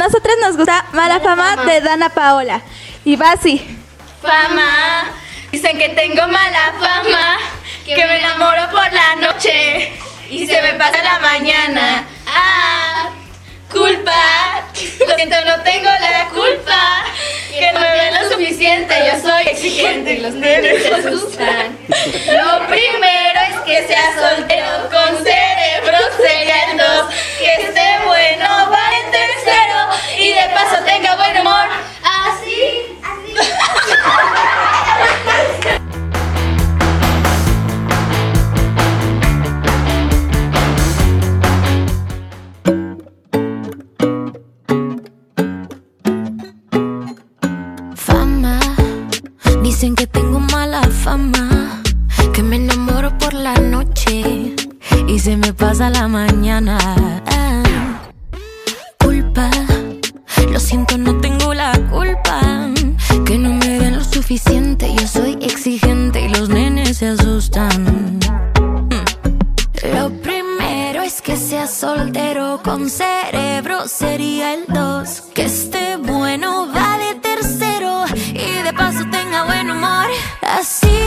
Nosotros nos gusta Mala Fama de Dana Paola. Y va así. Fama, dicen que tengo mala fama, que me enamoro por la noche y se me pasa la mañana. Ah, culpa, lo siento, no tengo la culpa, que no me ven lo suficiente, yo soy exigente y los nenes se asustan. Lo primero es que sea soltero, y se me pasa la mañana. Culpa, lo siento, no tengo la culpa, que no me ven lo suficiente, yo soy exigente y los nenes se asustan. Lo primero es que sea soltero con cerebro, sería el dos. Que esté bueno, va de tercero. Y de paso tenga buen humor. Así,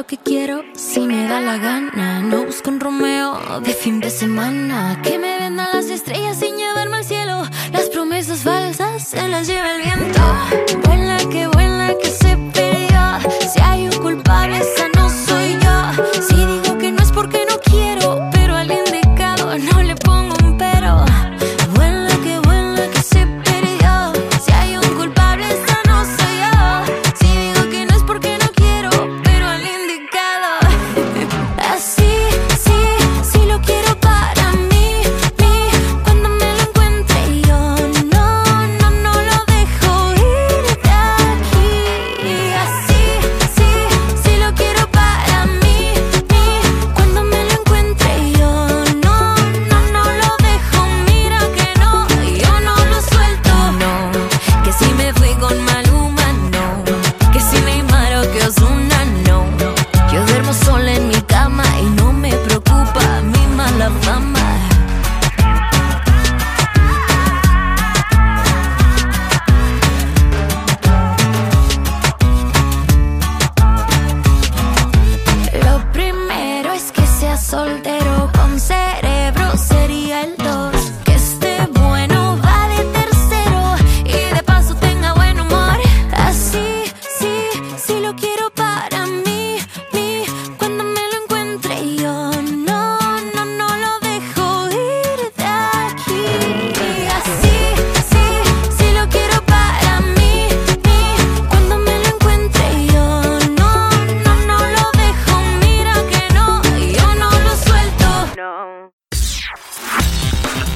lo que quiero si me da la gana. No busco un Romeo de fin de semana. Que me vendan las estrellas sin llevarme al cielo. Las promesas falsas se las lleva el viento. Vuela que vuela que se